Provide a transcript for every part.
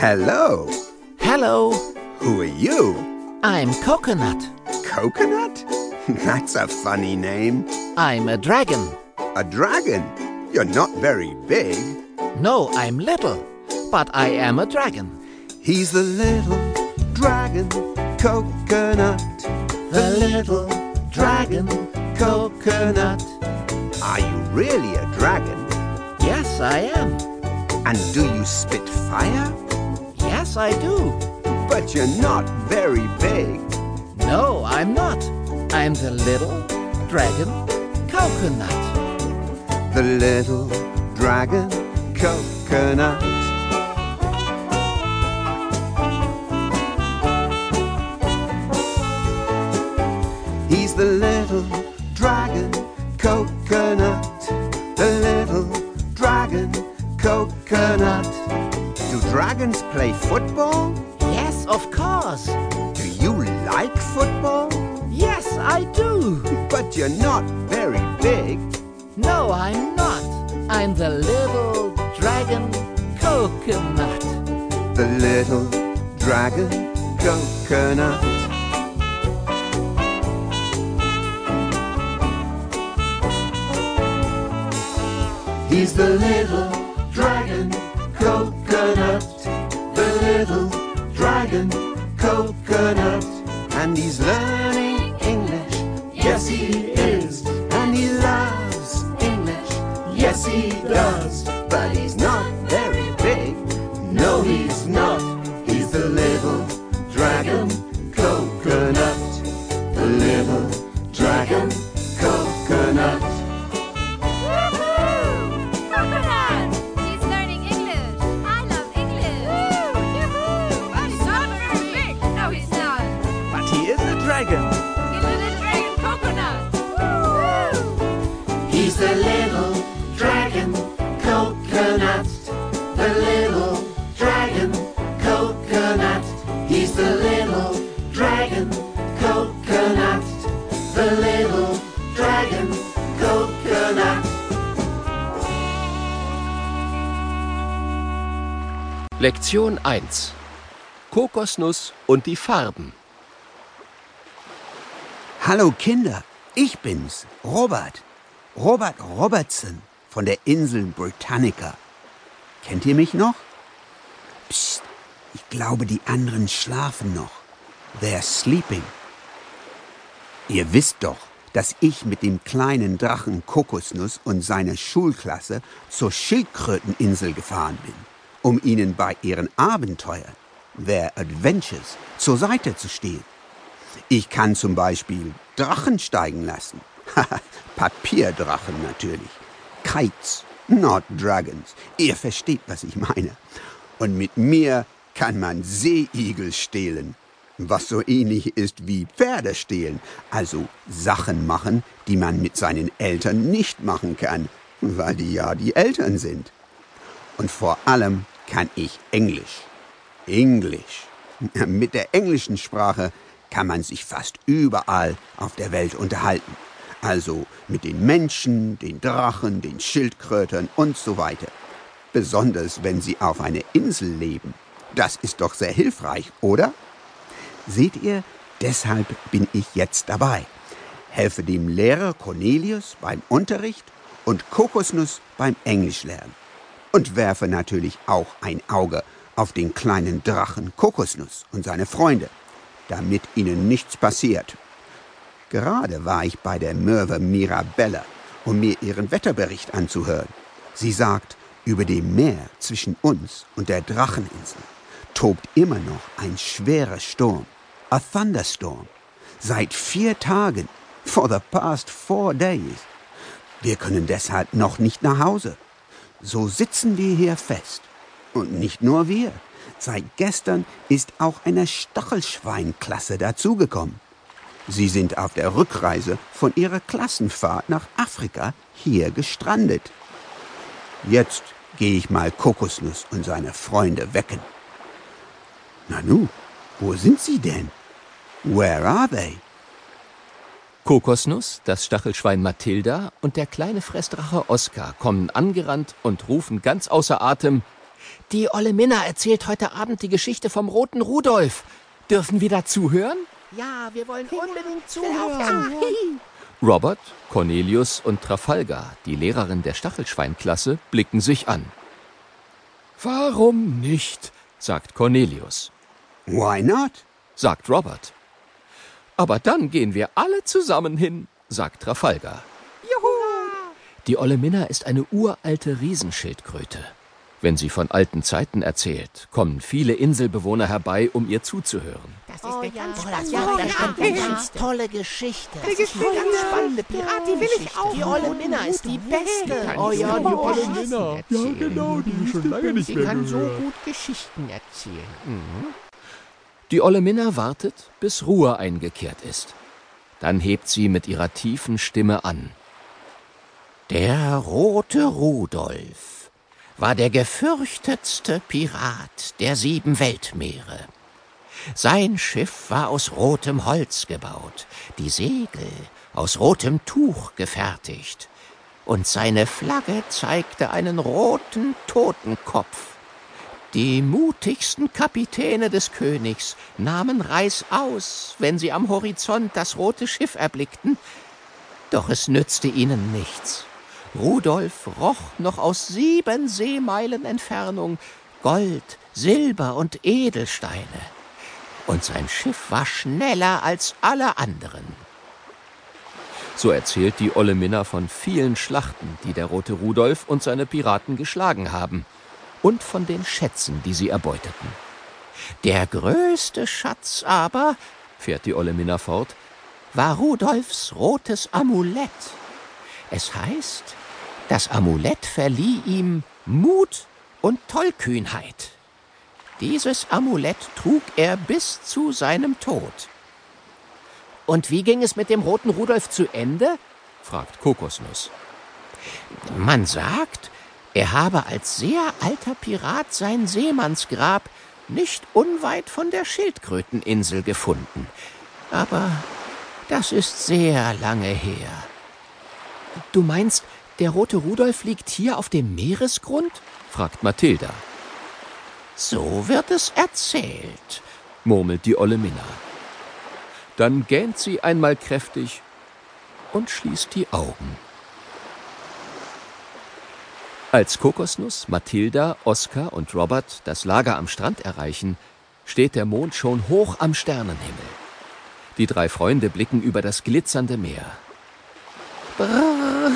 Hello. Hello, Who are you? I'm Coconut. Coconut? That's a funny name. I'm a dragon. A dragon? You're not very big. No, I'm little, but I am a dragon. He's the little dragon coconut. The little dragon coconut. Are you really a dragon? Yes, I am. And do you spit fire? Yes, I do. But you're not very big. No, I'm not. I'm the little dragon coconut. The little dragon coconut. He's the little dragon coconut. The little dragon coconut. Dragons play football? Yes, of course. Do you like football? Yes, I do. But you're not very big. No, I'm not. I'm the little dragon coconut. The little dragon coconut. He's the little dragon dragon coconut. And he's learning English. Yes, he is. And he loves English. Yes, he does. But he's Lektion 1 Kokosnuss und die Farben. Hallo Kinder, ich bin's, Robert. Robert Robertson von der Insel Britannica. Kennt ihr mich noch? Psst, ich glaube, die anderen schlafen noch. They're sleeping. Ihr wisst doch, dass ich mit dem kleinen Drachen Kokosnuss und seiner Schulklasse zur Schildkröteninsel gefahren bin, um ihnen bei ihren Abenteuern, their adventures, zur Seite zu stehen. Ich kann zum Beispiel Drachen steigen lassen. Papierdrachen natürlich. Kites, not dragons. Ihr versteht, was ich meine. Und mit mir kann man Seeigel stehlen, was so ähnlich ist wie Pferde stehlen. Also Sachen machen, die man mit seinen Eltern nicht machen kann, weil die ja die Eltern sind. Und vor allem kann ich Englisch. Englisch. Mit der englischen Sprache kann man sich fast überall auf der Welt unterhalten. Also mit den Menschen, den Drachen, den Schildkrötern und so weiter. Besonders wenn sie auf einer Insel leben. Das ist doch sehr hilfreich, oder? Seht ihr, deshalb bin ich jetzt dabei. Helfe dem Lehrer Cornelius beim Unterricht und Kokosnuss beim Englischlernen. Und werfe natürlich auch ein Auge auf den kleinen Drachen Kokosnuss und seine Freunde, damit ihnen nichts passiert. Gerade war ich bei der Möwe Mirabella, um mir ihren Wetterbericht anzuhören. Sie sagt, über dem Meer zwischen uns und der Dracheninsel tobt immer noch ein schwerer Sturm, a thunderstorm, seit vier Tagen, for the past four days. Wir können deshalb noch nicht nach Hause. So sitzen wir hier fest. Und nicht nur wir. Seit gestern ist auch eine Stachelschweinklasse dazugekommen. Sie sind auf der Rückreise von ihrer Klassenfahrt nach Afrika hier gestrandet. Jetzt gehe ich mal Kokosnuss und seine Freunde wecken. Nanu, wo sind sie denn? Where are they? Kokosnuss, das Stachelschwein Mathilda und der kleine Fressdrache Oskar kommen angerannt und rufen ganz außer Atem: Die Olle Minna erzählt heute Abend die Geschichte vom roten Rudolf. Dürfen wir da zuhören? Ja, wir wollen unbedingt zuhören. Robert, Cornelius und Trafalgar, die Lehrerin der Stachelschweinklasse, blicken sich an. Warum nicht? sagt Cornelius. Why not? sagt Robert. Aber dann gehen wir alle zusammen hin, sagt Trafalgar. Juhu! Die Olle Minna ist eine uralte Riesenschildkröte. Wenn sie von alten Zeiten erzählt, kommen viele Inselbewohner herbei, um ihr zuzuhören. Das ist Oh eine ja, ganz das spannende, ja, das ja. eine ganz tolle Geschichte. Das ist eine Geschichte, ganz spannende die will ich auch Die Olle. Minna ist die Beste. Oh ja, die Olle. Minna. Ja, genau, die ist schon lange nicht Sie mehr kann so gehört. gut Geschichten erzählen. Die Olle Minna wartet, bis Ruhe eingekehrt ist. Dann hebt sie mit ihrer tiefen Stimme an. Der rote Rudolf war der gefürchtetste Pirat der sieben Weltmeere. Sein Schiff war aus rotem Holz gebaut, die Segel aus rotem Tuch gefertigt, und seine Flagge zeigte einen roten Totenkopf. Die mutigsten Kapitäne des Königs nahmen Reißaus, wenn sie am Horizont das rote Schiff erblickten, doch es nützte ihnen nichts. Rudolf roch noch aus sieben Seemeilen Entfernung Gold, Silber und Edelsteine. Und sein Schiff war schneller als alle anderen. So erzählt die Olle Minna von vielen Schlachten, die der rote Rudolf und seine Piraten geschlagen haben, und von den Schätzen, die sie erbeuteten. Der größte Schatz aber, Fährt die Olle Minna fort, war Rudolfs rotes Amulett. Es heißt, das Amulett verlieh ihm Mut und Tollkühnheit. Dieses Amulett trug er bis zu seinem Tod. Und wie ging es mit dem roten Rudolf zu Ende? fragt Kokosnuss. Man sagt, er habe als sehr alter Pirat sein Seemannsgrab nicht unweit von der Schildkröteninsel gefunden. Aber das ist sehr lange her. Du meinst, der rote Rudolf liegt hier auf dem Meeresgrund? fragt Mathilda, So wird es erzählt. murmelt die Olle Minna. Dann gähnt sie einmal kräftig und schließt die Augen. Als Kokosnuss, Mathilda, Oskar und Robert das Lager am Strand erreichen, steht der Mond schon hoch am Sternenhimmel. Die drei Freunde blicken über das glitzernde Meer. Brrr,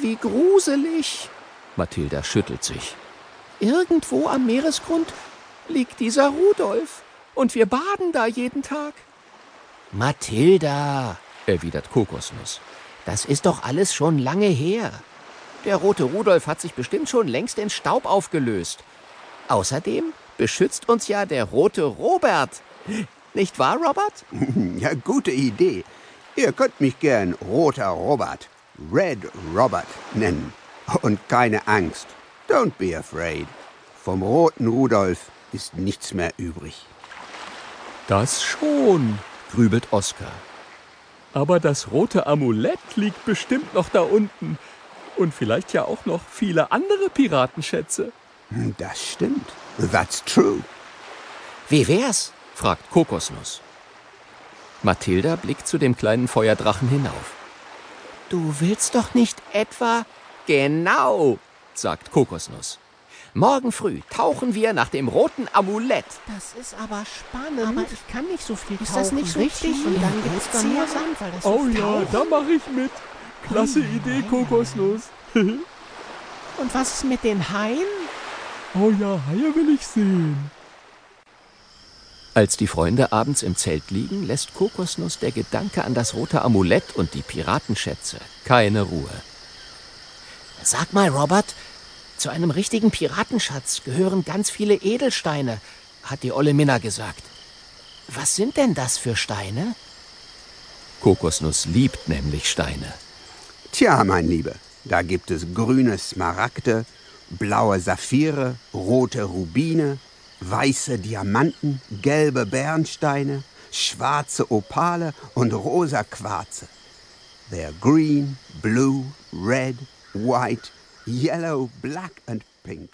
wie gruselig. Mathilda schüttelt sich. Irgendwo am Meeresgrund liegt dieser Rudolf. Und wir baden da jeden Tag, Mathilda, erwidert Kokosnuss. das ist doch alles schon lange her. Der rote Rudolf hat sich bestimmt schon längst in Staub aufgelöst. Außerdem beschützt uns ja der rote Robert. Nicht wahr, Robert? Ja, gute Idee. Ihr könnt mich gern Roter Robert, Red Robert nennen. Und keine Angst. Don't be afraid. Vom roten Rudolf ist nichts mehr übrig. Das schon, grübelt Oskar. Aber das rote Amulett liegt bestimmt noch da unten. Und vielleicht ja auch noch viele andere Piratenschätze. Das stimmt. That's true. Wie wär's? fragt Kokosnuss. Mathilda blickt zu dem kleinen Feuerdrachen hinauf. Du willst doch nicht etwa. Genau, sagt Kokosnuss. Morgen früh tauchen wir nach dem roten Amulett. Das ist aber spannend. Aber ich kann nicht so viel Ist das nicht so tief? Und dann gibt's da mehr Sand, weil das so taucht. da mache ich mit. Klasse Idee, Kokosnuss. Und was ist mit den Haien? Oh ja, Haie will ich sehen. Als die Freunde abends im Zelt liegen, lässt Kokosnuss der Gedanke an das rote Amulett und die Piratenschätze keine Ruhe. Sag mal, Robert, zu einem richtigen Piratenschatz gehören ganz viele Edelsteine, hat die Olle Minna gesagt. Was sind denn das für Steine? Kokosnuss liebt nämlich Steine. Tja, mein Lieber, da gibt es grüne Smaragde, blaue Saphire, rote Rubine, weiße Diamanten, gelbe Bernsteine, schwarze Opale und rosa Quarze. They're green, blue, red, white, yellow, black and pink.